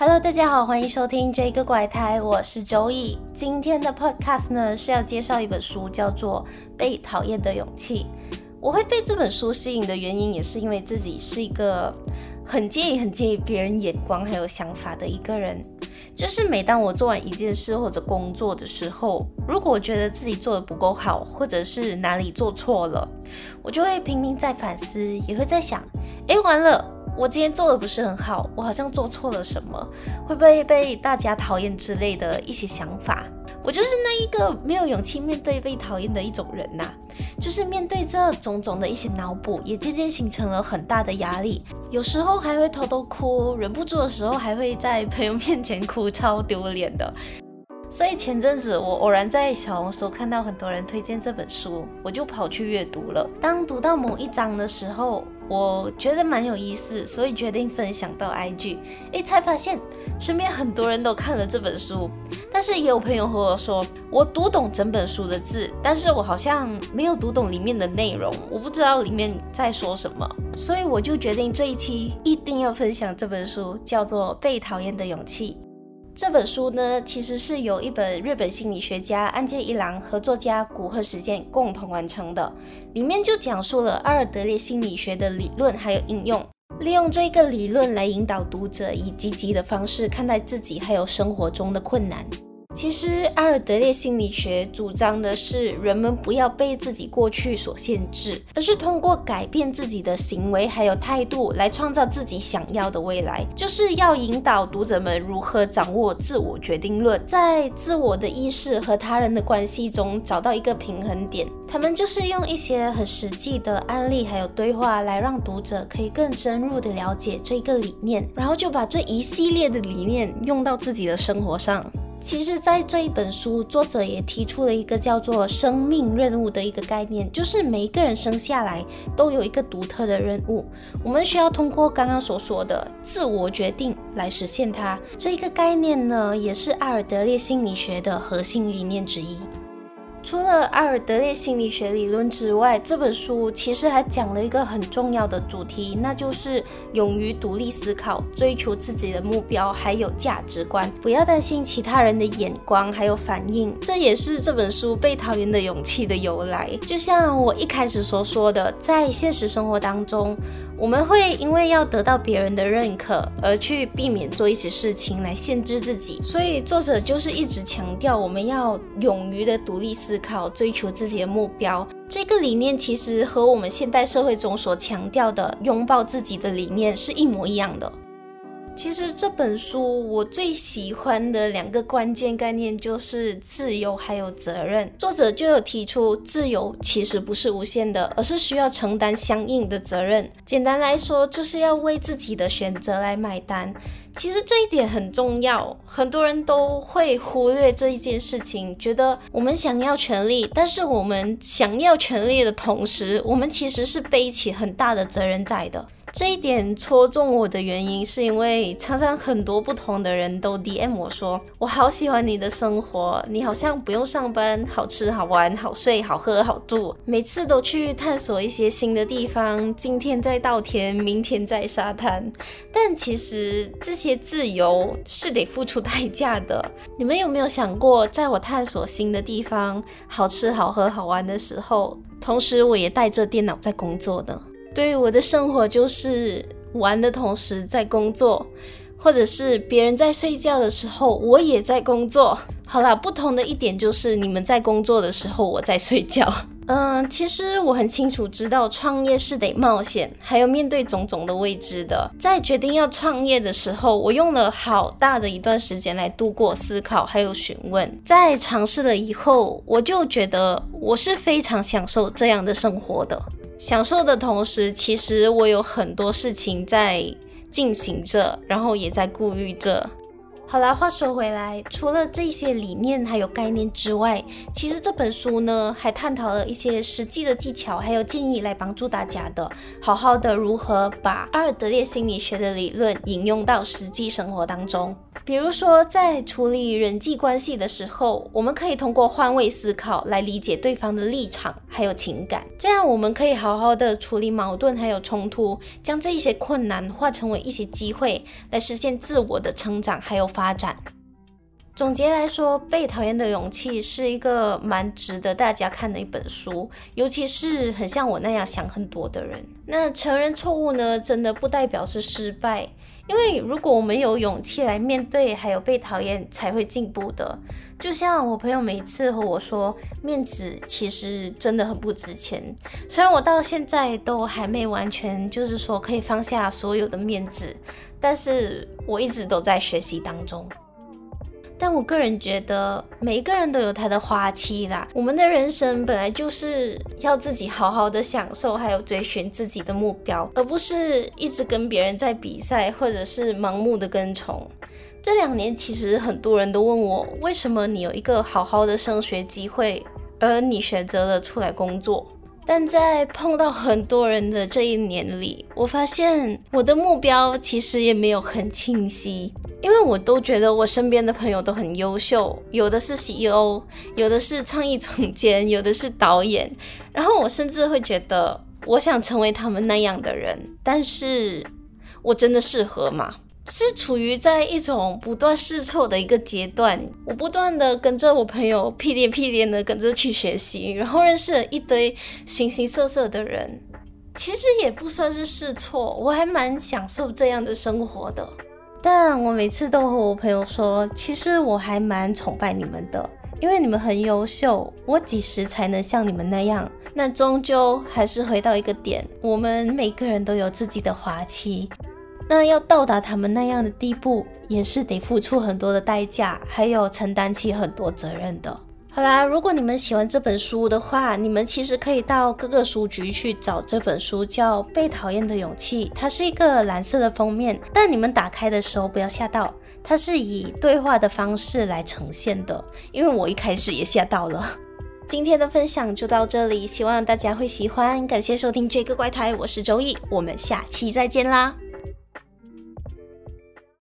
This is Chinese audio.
Hello，大家好，欢迎收听这个怪胎，我是周易。今天的 Podcast 呢是要介绍一本书，叫做《被讨厌的勇气》。我会被这本书吸引的原因，也是因为自己是一个很介意、很介意别人眼光还有想法的一个人。就是每当我做完一件事或者工作的时候，如果我觉得自己做的不够好，或者是哪里做错了，我就会拼命在反思，也会在想，诶，完了。我今天做的不是很好，我好像做错了什么，会不会被大家讨厌之类的一些想法。我就是那一个没有勇气面对被讨厌的一种人呐、就是面对这种种的一些脑补，也渐渐形成了很大的压力。有时候还会偷偷哭，忍不住的时候还会在朋友面前哭，超丢脸的。所以前阵子我偶然在小红书看到很多人推荐这本书，我就跑去阅读了。当读到某一章的时候，我觉得蛮有意思，所以决定分享到 IG。诶，才发现身边很多人都看了这本书，但是也有朋友和我说，我读懂整本书的字，但是我好像没有读懂里面的内容，我不知道里面在说什么，所以我就决定这一期一定要分享这本书，叫做《被讨厌的勇气》。这本书呢，其实是由一本日本心理学家岸见一郎和作家古贺实践共同完成的。里面就讲述了阿尔德烈心理学的理论还有应用，利用这个理论来引导读者以积极的方式看待自己还有生活中的困难。其实，阿尔德烈心理学主张的是人们不要被自己过去所限制，而是通过改变自己的行为还有态度来创造自己想要的未来。就是要引导读者们如何掌握自我决定论，在自我的意识和他人的关系中找到一个平衡点。他们就是用一些很实际的案例还有对话来让读者可以更深入的了解这个理念，然后就把这一系列的理念用到自己的生活上。其实，在这一本书，作者也提出了一个叫做“生命任务”的一个概念，就是每一个人生下来都有一个独特的任务，我们需要通过刚刚所说的自我决定来实现它。这一个概念呢，也是阿尔德烈心理学的核心理念之一。除了阿尔德烈心理学理论之外，这本书其实还讲了一个很重要的主题，那就是勇于独立思考，追求自己的目标，还有价值观，不要担心其他人的眼光还有反应。这也是这本书被讨厌的勇气的由来。就像我一开始所说的，在现实生活当中，我们会因为要得到别人的认可而去避免做一些事情来限制自己，所以作者就是一直强调我们要勇于的独立思考。追求自己的目标，这个理念其实和我们现代社会中所强调的拥抱自己的理念是一模一样的。其实这本书我最喜欢的两个关键概念就是自由还有责任。作者就有提出，自由其实不是无限的，而是需要承担相应的责任。简单来说，就是要为自己的选择来买单。其实这一点很重要，很多人都会忽略这一件事情，觉得我们想要权利，但是我们想要权利的同时，我们其实是背起很大的责任在的。这一点戳中我的原因，是因为常常很多不同的人都 DM 我说，我好喜欢你的生活，你好像不用上班，好吃好玩好睡好喝好住，每次都去探索一些新的地方，今天在稻田，明天在沙滩。但其实这些自由是得付出代价的。你们有没有想过，在我探索新的地方，好吃好喝好玩的时候，同时我也带着电脑在工作呢？对，我的生活就是玩的同时在工作，或者是别人在睡觉的时候，我也在工作。好啦，不同的一点就是你们在工作的时候，我在睡觉。嗯，其实我很清楚知道创业是得冒险，还有面对种种的未知的。在决定要创业的时候，我用了好大的一段时间来度过思考，还有询问。在尝试了以后，我就觉得我是非常享受这样的生活的。享受的同时，其实我有很多事情在进行着，然后也在顾虑着。好啦，话说回来，除了这些理念还有概念之外，其实这本书呢还探讨了一些实际的技巧还有建议来帮助大家的，好好的如何把阿尔德烈心理学的理论引用到实际生活当中。比如说，在处理人际关系的时候，我们可以通过换位思考来理解对方的立场还有情感，这样我们可以好好的处理矛盾还有冲突，将这一些困难化成为一些机会，来实现自我的成长还有发展。总结来说，《被讨厌的勇气》是一个蛮值得大家看的一本书，尤其是很像我那样想很多的人。那承认错误呢，真的不代表是失败。因为如果我们有勇气来面对，还有被讨厌，才会进步的。就像我朋友每次和我说，面子其实真的很不值钱。虽然我到现在都还没完全，就是说可以放下所有的面子，但是我一直都在学习当中。但我个人觉得，每一个人都有他的花期啦。我们的人生本来就是要自己好好的享受，还有追寻自己的目标，而不是一直跟别人在比赛，或者是盲目的跟从。这两年，其实很多人都问我，为什么你有一个好好的升学机会，而你选择了出来工作？但在碰到很多人的这一年里，我发现我的目标其实也没有很清晰。因为我都觉得我身边的朋友都很优秀，有的是 CEO，有的是创意总监，有的是导演。然后我甚至会觉得，我想成为他们那样的人，但是我真的适合吗？是处于在一种不断试错的一个阶段。我不断的跟着我朋友屁颠屁颠的跟着去学习，然后认识了一堆形形色色的人。其实也不算是试错，我还蛮享受这样的生活的。但我每次都和我朋友说，其实我还蛮崇拜你们的，因为你们很优秀。我几时才能像你们那样？那终究还是回到一个点，我们每个人都有自己的滑期。那要到达他们那样的地步，也是得付出很多的代价，还有承担起很多责任的。好啦，如果你们喜欢这本书的话，你们其实可以到各个书局去找这本书，叫《被讨厌的勇气》。它是一个蓝色的封面，但你们打开的时候不要吓到，它是以对话的方式来呈现的。因为我一开始也吓到了。今天的分享就到这里，希望大家会喜欢。感谢收听这个怪胎，我是周易，我们下期再见啦。